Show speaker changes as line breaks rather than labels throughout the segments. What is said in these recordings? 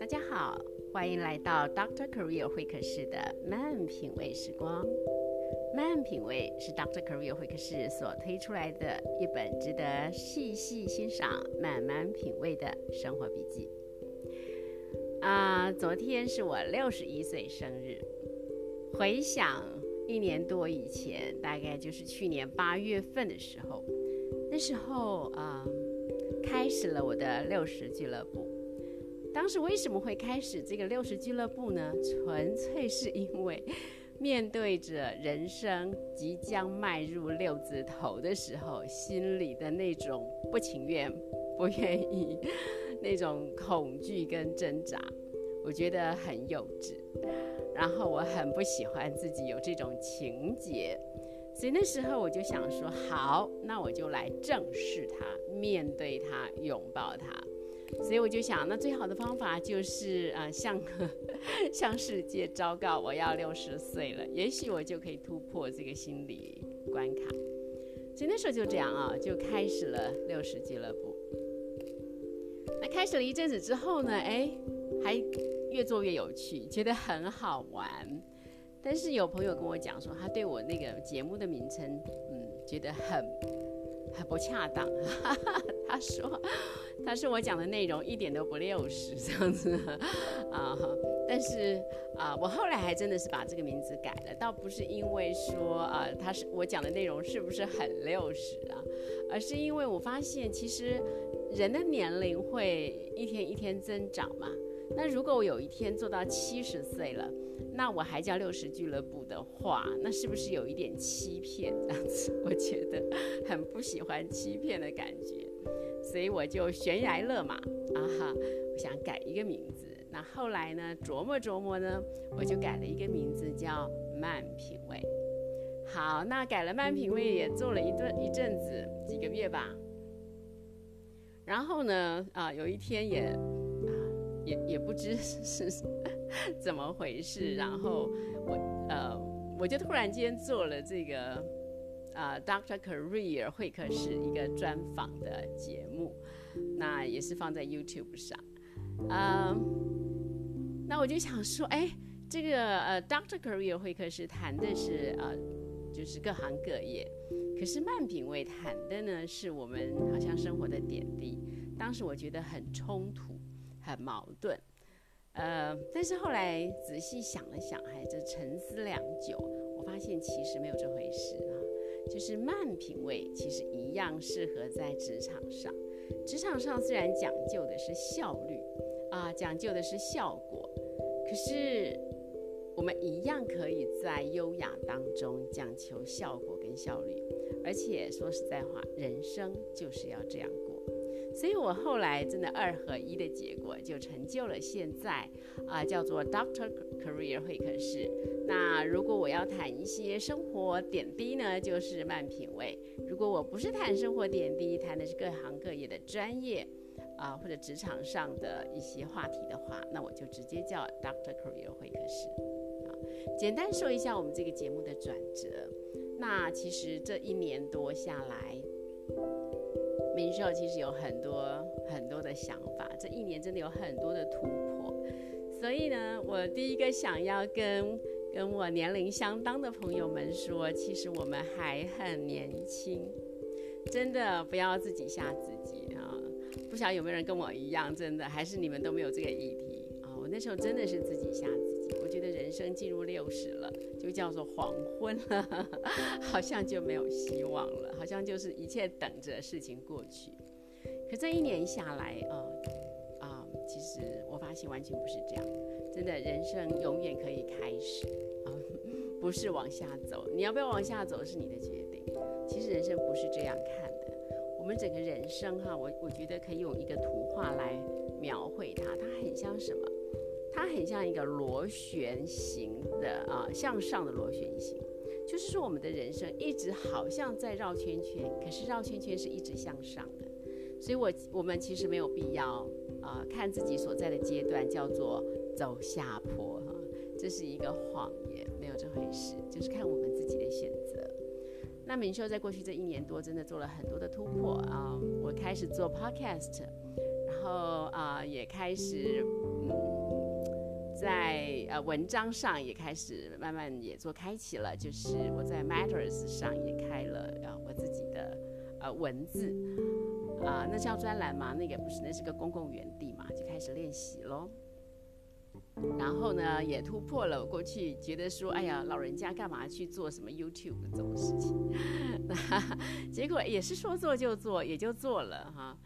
大家好，欢迎来到 Doctor Career 会客室的慢品味时光。慢品味是 Doctor Career 会客室所推出来的一本值得细细欣赏、慢慢品味的生活笔记。啊，昨天是我六十一岁生日。回想一年多以前，大概就是去年八月份的时候，那时候啊，开始了我的六十俱乐部。当时为什么会开始这个六十俱乐部呢？纯粹是因为面对着人生即将迈入六字头的时候，心里的那种不情愿、不愿意。那种恐惧跟挣扎，我觉得很幼稚，然后我很不喜欢自己有这种情节，所以那时候我就想说，好，那我就来正视它，面对它，拥抱它。所以我就想，那最好的方法就是啊，向 向世界昭告我要六十岁了，也许我就可以突破这个心理关卡。所以那时候就这样啊，就开始了六十俱乐部。那开始了一阵子之后呢，哎，还越做越有趣，觉得很好玩。但是有朋友跟我讲说，他对我那个节目的名称，嗯，觉得很很不恰当。他说，他说我讲的内容一点都不六十这样子 啊。但是啊，我后来还真的是把这个名字改了，倒不是因为说啊，他是我讲的内容是不是很六十啊，而是因为我发现其实。人的年龄会一天一天增长嘛？那如果我有一天做到七十岁了，那我还叫六十俱乐部的话，那是不是有一点欺骗这样子？我觉得很不喜欢欺骗的感觉，所以我就悬崖勒马啊哈！我想改一个名字。那后来呢，琢磨琢磨呢，我就改了一个名字叫慢品味。好，那改了慢品味也做了一段一阵子，几个月吧。然后呢，啊，有一天也，也不知是 怎么回事，然后我，呃，我就突然间做了这个，啊，Doctor Career 会客室一个专访的节目，那也是放在 YouTube 上，呃，那我就想说，哎，这个呃，Doctor Career 会客室谈的是呃，就是各行各业。可是慢品味谈的呢，是我们好像生活的点滴。当时我觉得很冲突，很矛盾。呃，但是后来仔细想了想，还是沉思良久，我发现其实没有这回事啊。就是慢品味其实一样适合在职场上。职场上虽然讲究的是效率啊，讲究的是效果，可是我们一样可以在优雅当中讲求效果跟效率。而且说实在话，人生就是要这样过，所以我后来真的二合一的结果，就成就了现在啊叫做 Doctor Career 会客室。那如果我要谈一些生活点滴呢，就是慢品味；如果我不是谈生活点滴，谈的是各行各业的专业啊或者职场上的一些话题的话，那我就直接叫 Doctor Career 会客室。啊，简单说一下我们这个节目的转折。那其实这一年多下来，明秀其实有很多很多的想法。这一年真的有很多的突破，所以呢，我第一个想要跟跟我年龄相当的朋友们说，其实我们还很年轻，真的不要自己吓自己啊！不晓得有没有人跟我一样，真的还是你们都没有这个议题啊？我那时候真的是自己吓自己，我觉得人生进入六十了。就叫做黄昏了，好像就没有希望了，好像就是一切等着事情过去。可这一年下来，啊啊，其实我发现完全不是这样，真的人生永远可以开始啊，不是往下走。你要不要往下走是你的决定。其实人生不是这样看的，我们整个人生哈，我我觉得可以用一个图画来描绘它，它很像什么？它很像一个螺旋形的啊，向上的螺旋形，就是说我们的人生一直好像在绕圈圈，可是绕圈圈是一直向上的，所以我我们其实没有必要啊看自己所在的阶段叫做走下坡哈，这是一个谎言，没有这回事，就是看我们自己的选择。那明秀在过去这一年多，真的做了很多的突破啊！我开始做 podcast，然后啊，也开始嗯，在呃文章上也开始慢慢也做开启了，就是我在 Matters 上也开了啊我自己的呃文字啊，那叫专栏嘛，那个不是，那是个公共园地嘛，就开始练习喽。然后呢，也突破了我过去觉得说，哎呀，老人家干嘛去做什么 YouTube 这种事情？那结果也是说做就做，也就做了哈。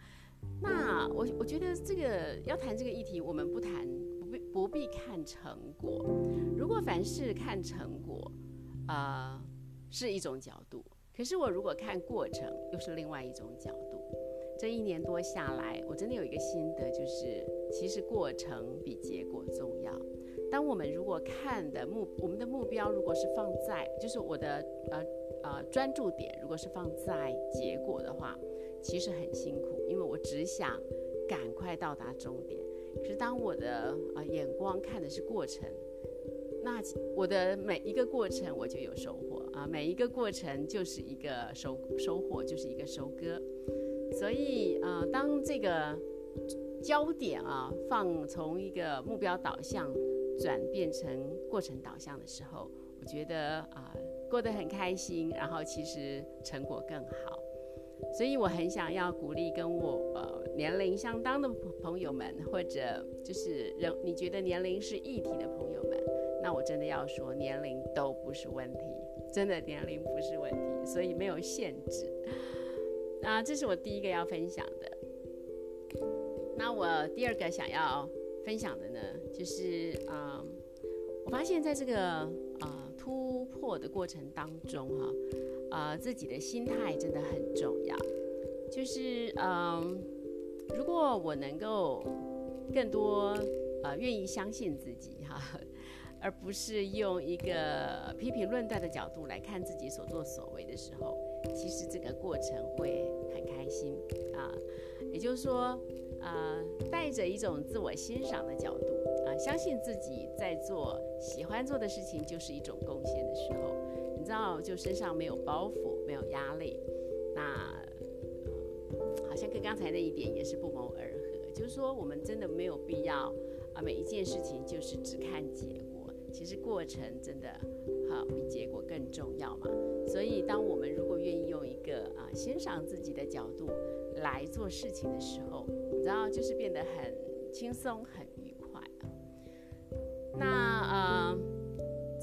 那我我觉得这个要谈这个议题，我们不谈，不必看成果。如果凡事看成果，啊，是一种角度；可是我如果看过程，又是另外一种角度。这一年多下来，我真的有一个心得，就是其实过程比结果重要。当我们如果看的目，我们的目标如果是放在，就是我的呃呃专注点，如果是放在结果的话，其实很辛苦，因为我只想赶快到达终点。可是当我的啊眼光看的是过程，那我的每一个过程我就有收获啊，每一个过程就是一个收收获，就是一个收割。所以，呃，当这个焦点啊放从一个目标导向转变成过程导向的时候，我觉得啊过得很开心，然后其实成果更好。所以我很想要鼓励跟我呃年龄相当的朋友们，或者就是人你觉得年龄是一体的朋友们，那我真的要说年龄都不是问题，真的年龄不是问题，所以没有限制。那这是我第一个要分享的。那我第二个想要分享的呢，就是啊，我发现在这个啊突破的过程当中哈，自己的心态真的很重要。就是嗯，如果我能够更多呃愿意相信自己哈，而不是用一个批评论断的角度来看自己所作所为的时候。其实这个过程会很开心啊，也就是说，呃，带着一种自我欣赏的角度啊，相信自己在做喜欢做的事情就是一种贡献的时候，知道，就身上没有包袱，没有压力，那好像跟刚才那一点也是不谋而合，就是说，我们真的没有必要啊，每一件事情就是只看结果，其实过程真的。好，比结果更重要嘛。所以，当我们如果愿意用一个啊欣赏自己的角度来做事情的时候，你知道，就是变得很轻松、很愉快。那呃，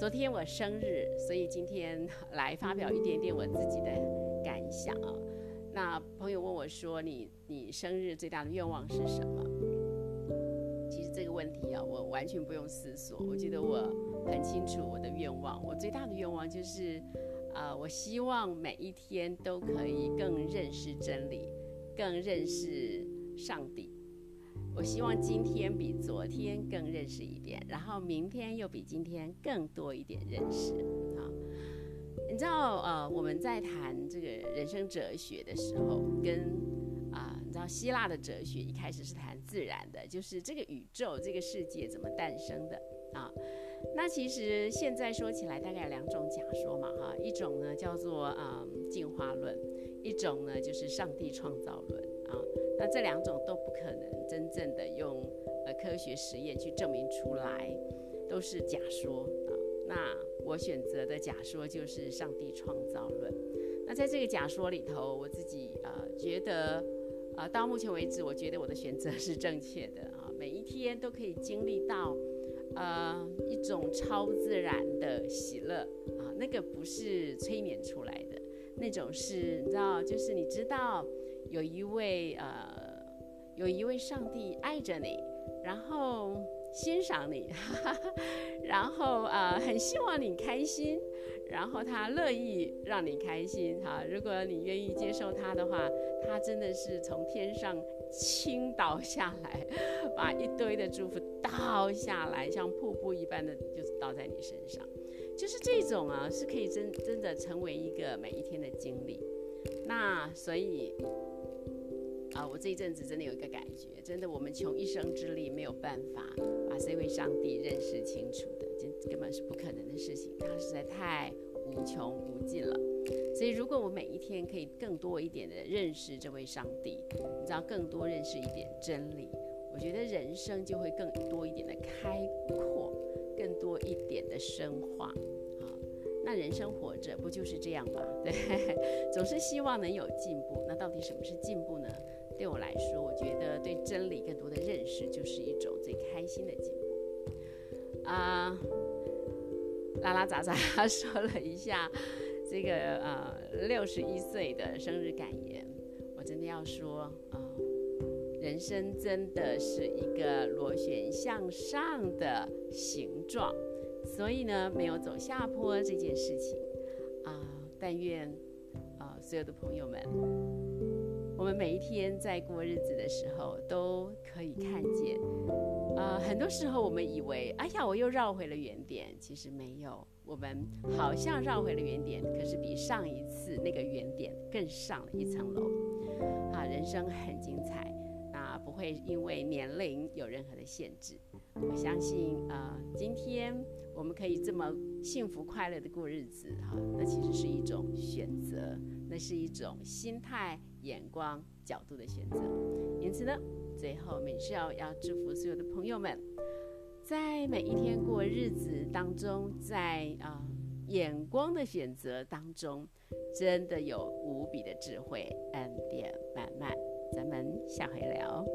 昨天我生日，所以今天来发表一点点我自己的感想啊。那朋友问我说：“你你生日最大的愿望是什么？”其实这个问题啊，我完全不用思索，我觉得我。很清楚我的愿望，我最大的愿望就是，啊，我希望每一天都可以更认识真理，更认识上帝。我希望今天比昨天更认识一点，然后明天又比今天更多一点认识。啊，你知道，呃，我们在谈这个人生哲学的时候，跟啊，你知道希腊的哲学一开始是谈自然的，就是这个宇宙、这个世界怎么诞生的啊。那其实现在说起来，大概有两种假说嘛，哈，一种呢叫做嗯进化论，一种呢就是上帝创造论啊。那这两种都不可能真正的用呃科学实验去证明出来，都是假说啊。那我选择的假说就是上帝创造论。那在这个假说里头，我自己呃觉得啊，到目前为止，我觉得我的选择是正确的啊。每一天都可以经历到。呃，一种超自然的喜乐啊，那个不是催眠出来的，那种是，你知道，就是你知道有一位呃，有一位上帝爱着你，然后欣赏你，哈 哈然后呃，很希望你开心，然后他乐意让你开心哈。如果你愿意接受他的话，他真的是从天上。倾倒下来，把一堆的祝福倒下来，像瀑布一般的，就是倒在你身上。就是这种啊，是可以真真的成为一个每一天的经历。那所以啊，我这一阵子真的有一个感觉，真的，我们穷一生之力没有办法把这位上帝认识清楚的，这根本是不可能的事情。他实在太无穷无尽了。所以，如果我每一天可以更多一点的认识这位上帝，你知道，更多认识一点真理，我觉得人生就会更多一点的开阔，更多一点的深化。啊，那人生活着不就是这样吗？对，总是希望能有进步。那到底什么是进步呢？对我来说，我觉得对真理更多的认识就是一种最开心的进步。啊，拉拉杂杂 说了一下。这个呃六十一岁的生日感言，我真的要说啊，人生真的是一个螺旋向上的形状，所以呢，没有走下坡这件事情啊，但愿啊所有的朋友们，我们每一天在过日子的时候都可以看见呃，很多时候我们以为，哎呀，我又绕回了原点，其实没有。我们好像绕回了原点，可是比上一次那个原点更上了一层楼。啊，人生很精彩，啊，不会因为年龄有任何的限制。我相信，呃，今天我们可以这么幸福快乐的过日子，哈，那其实是一种选择，那是一种心态、眼光、角度的选择。因此呢，最后美少要祝福所有的朋友们。在每一天过日子当中，在啊眼光的选择当中，真的有无比的智慧恩典满满。咱们下回聊。